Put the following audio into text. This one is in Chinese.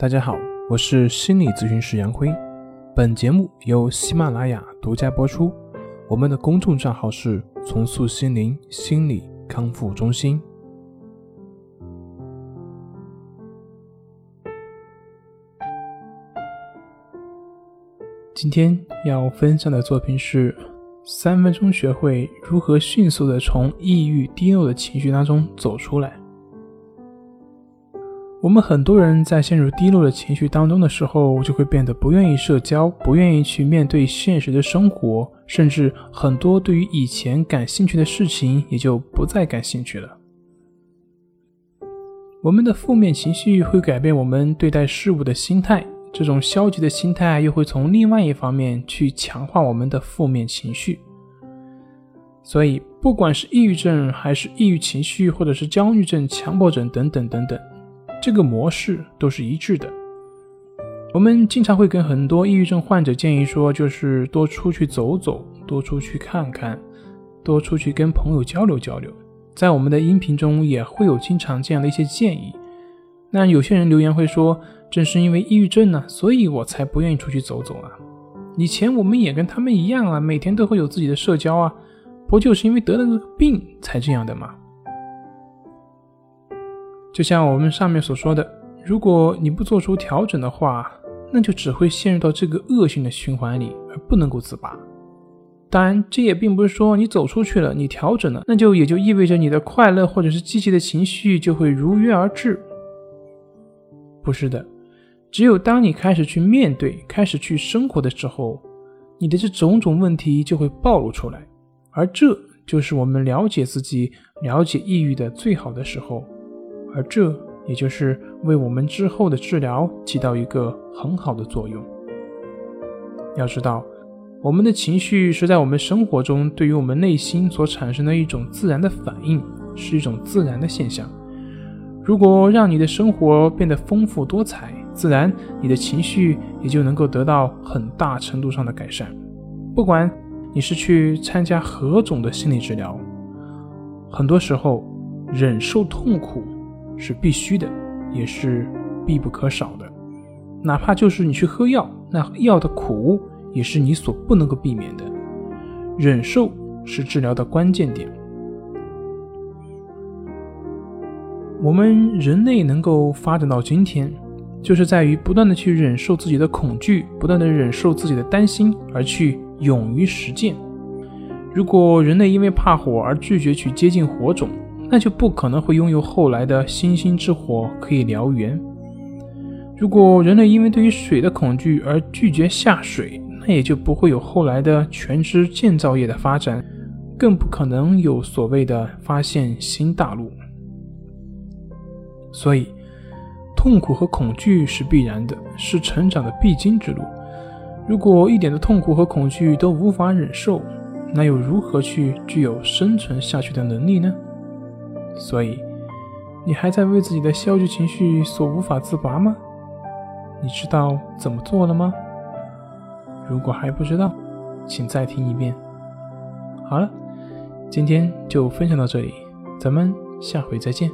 大家好，我是心理咨询师杨辉。本节目由喜马拉雅独家播出。我们的公众账号是“重塑心灵心理康复中心”。今天要分享的作品是《三分钟学会如何迅速的从抑郁低落的情绪当中走出来》。我们很多人在陷入低落的情绪当中的时候，就会变得不愿意社交，不愿意去面对现实的生活，甚至很多对于以前感兴趣的事情也就不再感兴趣了。我们的负面情绪会改变我们对待事物的心态，这种消极的心态又会从另外一方面去强化我们的负面情绪。所以，不管是抑郁症，还是抑郁情绪，或者是焦虑症、强迫症等等等等。这个模式都是一致的。我们经常会跟很多抑郁症患者建议说，就是多出去走走，多出去看看，多出去跟朋友交流交流。在我们的音频中也会有经常这样的一些建议。那有些人留言会说，正是因为抑郁症呢，所以我才不愿意出去走走啊。以前我们也跟他们一样啊，每天都会有自己的社交啊，不就是因为得了这个病才这样的吗？就像我们上面所说的，如果你不做出调整的话，那就只会陷入到这个恶性的循环里，而不能够自拔。当然，这也并不是说你走出去了，你调整了，那就也就意味着你的快乐或者是积极的情绪就会如约而至。不是的，只有当你开始去面对、开始去生活的时候，你的这种种问题就会暴露出来，而这就是我们了解自己、了解抑郁的最好的时候。而这也就是为我们之后的治疗起到一个很好的作用。要知道，我们的情绪是在我们生活中对于我们内心所产生的一种自然的反应，是一种自然的现象。如果让你的生活变得丰富多彩，自然你的情绪也就能够得到很大程度上的改善。不管你是去参加何种的心理治疗，很多时候忍受痛苦。是必须的，也是必不可少的。哪怕就是你去喝药，那药的苦也是你所不能够避免的。忍受是治疗的关键点。我们人类能够发展到今天，就是在于不断的去忍受自己的恐惧，不断的忍受自己的担心，而去勇于实践。如果人类因为怕火而拒绝去接近火种，那就不可能会拥有后来的星星之火可以燎原。如果人类因为对于水的恐惧而拒绝下水，那也就不会有后来的全知建造业的发展，更不可能有所谓的发现新大陆。所以，痛苦和恐惧是必然的，是成长的必经之路。如果一点的痛苦和恐惧都无法忍受，那又如何去具有生存下去的能力呢？所以，你还在为自己的消极情绪所无法自拔吗？你知道怎么做了吗？如果还不知道，请再听一遍。好了，今天就分享到这里，咱们下回再见。